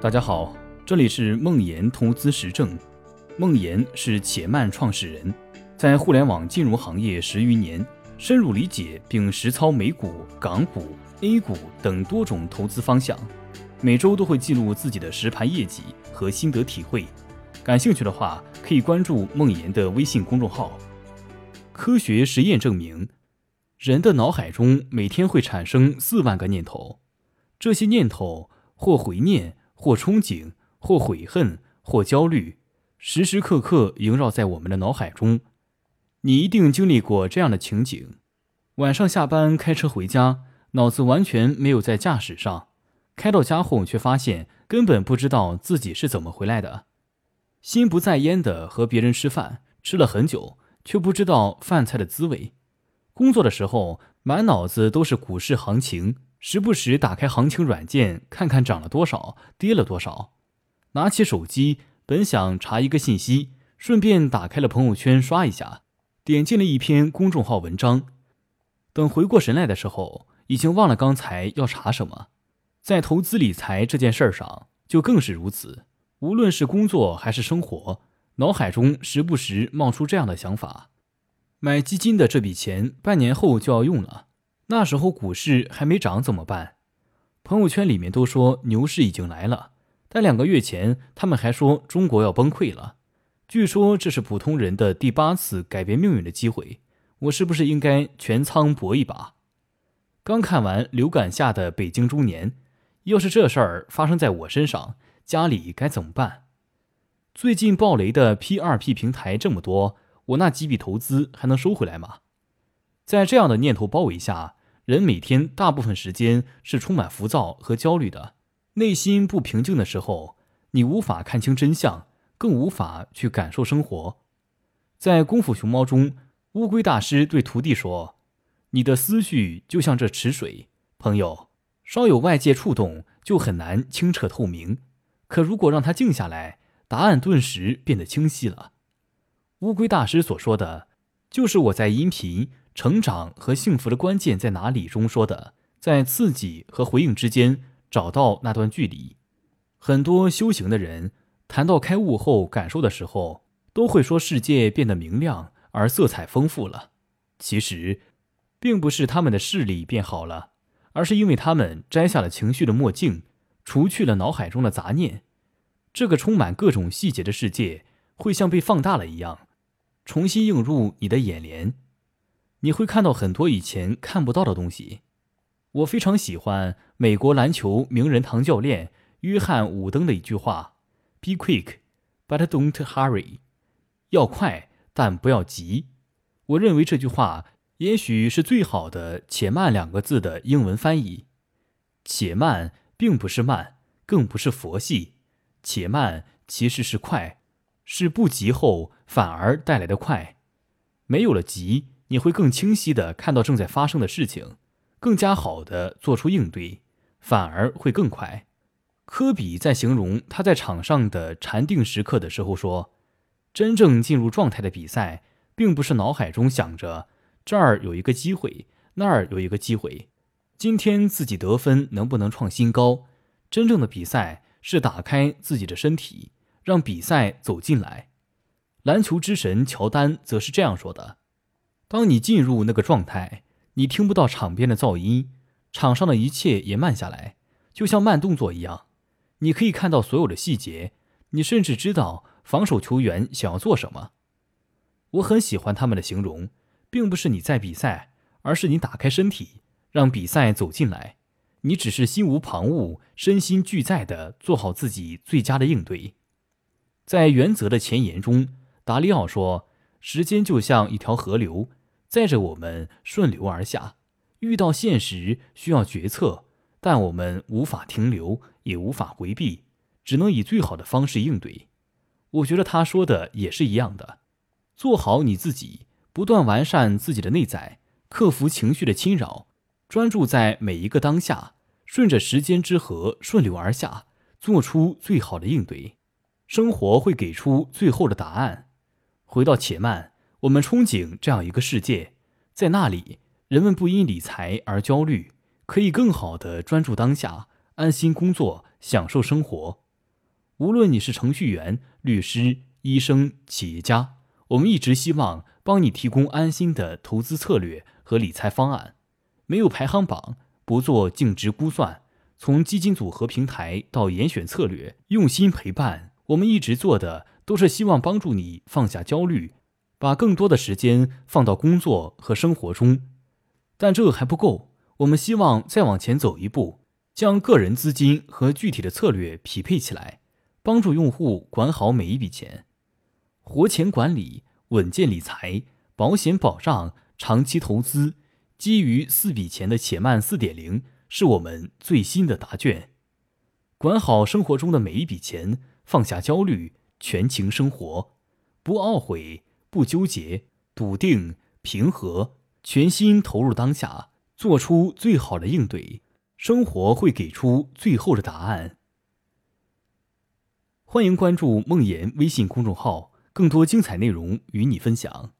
大家好，这里是梦岩投资实证。梦岩是且慢创始人，在互联网金融行业十余年，深入理解并实操美股、港股、A 股等多种投资方向。每周都会记录自己的实盘业绩和心得体会。感兴趣的话，可以关注梦岩的微信公众号。科学实验证明，人的脑海中每天会产生四万个念头，这些念头或回念。或憧憬，或悔恨，或焦虑，时时刻刻萦绕在我们的脑海中。你一定经历过这样的情景：晚上下班开车回家，脑子完全没有在驾驶上，开到家后却发现根本不知道自己是怎么回来的，心不在焉的和别人吃饭，吃了很久却不知道饭菜的滋味。工作的时候满脑子都是股市行情。时不时打开行情软件看看涨了多少，跌了多少。拿起手机，本想查一个信息，顺便打开了朋友圈刷一下，点进了一篇公众号文章。等回过神来的时候，已经忘了刚才要查什么。在投资理财这件事儿上，就更是如此。无论是工作还是生活，脑海中时不时冒出这样的想法：买基金的这笔钱，半年后就要用了。那时候股市还没涨怎么办？朋友圈里面都说牛市已经来了，但两个月前他们还说中国要崩溃了。据说这是普通人的第八次改变命运的机会，我是不是应该全仓搏一把？刚看完流感下的北京中年，要是这事儿发生在我身上，家里该怎么办？最近暴雷的 P 二 P 平台这么多，我那几笔投资还能收回来吗？在这样的念头包围下。人每天大部分时间是充满浮躁和焦虑的，内心不平静的时候，你无法看清真相，更无法去感受生活。在《功夫熊猫》中，乌龟大师对徒弟说：“你的思绪就像这池水，朋友，稍有外界触动就很难清澈透明。可如果让它静下来，答案顿时变得清晰了。”乌龟大师所说的，就是我在音频。成长和幸福的关键在哪里？中说的，在刺激和回应之间找到那段距离。很多修行的人谈到开悟后感受的时候，都会说世界变得明亮而色彩丰富了。其实，并不是他们的视力变好了，而是因为他们摘下了情绪的墨镜，除去了脑海中的杂念。这个充满各种细节的世界，会像被放大了一样，重新映入你的眼帘。你会看到很多以前看不到的东西。我非常喜欢美国篮球名人堂教练约翰·伍登的一句话：“Be quick, but don't hurry。”要快，但不要急。我认为这句话也许是最好的“且慢”两个字的英文翻译。且慢并不是慢，更不是佛系。且慢其实是快，是不急后反而带来的快。没有了急。你会更清晰地看到正在发生的事情，更加好地做出应对，反而会更快。科比在形容他在场上的禅定时刻的时候说：“真正进入状态的比赛，并不是脑海中想着这儿有一个机会，那儿有一个机会，今天自己得分能不能创新高？真正的比赛是打开自己的身体，让比赛走进来。”篮球之神乔丹则是这样说的。当你进入那个状态，你听不到场边的噪音，场上的一切也慢下来，就像慢动作一样。你可以看到所有的细节，你甚至知道防守球员想要做什么。我很喜欢他们的形容，并不是你在比赛，而是你打开身体，让比赛走进来。你只是心无旁骛、身心俱在的做好自己最佳的应对。在原则的前言中，达利奥说：“时间就像一条河流。”载着我们顺流而下，遇到现实需要决策，但我们无法停留，也无法回避，只能以最好的方式应对。我觉得他说的也是一样的，做好你自己，不断完善自己的内在，克服情绪的侵扰，专注在每一个当下，顺着时间之河顺流而下，做出最好的应对，生活会给出最后的答案。回到且慢。我们憧憬这样一个世界，在那里，人们不因理财而焦虑，可以更好的专注当下，安心工作，享受生活。无论你是程序员、律师、医生、企业家，我们一直希望帮你提供安心的投资策略和理财方案。没有排行榜，不做净值估算，从基金组合平台到严选策略，用心陪伴。我们一直做的都是希望帮助你放下焦虑，把更多的时间放到工作和生活中。但这还不够，我们希望再往前走一步，将个人资金和具体的策略匹配起来。帮助用户管好每一笔钱，活钱管理、稳健理财、保险保障、长期投资，基于四笔钱的且慢四点零是我们最新的答卷。管好生活中的每一笔钱，放下焦虑，全情生活，不懊悔，不纠结，笃定、平和，全心投入当下，做出最好的应对，生活会给出最后的答案。欢迎关注梦妍微信公众号，更多精彩内容与你分享。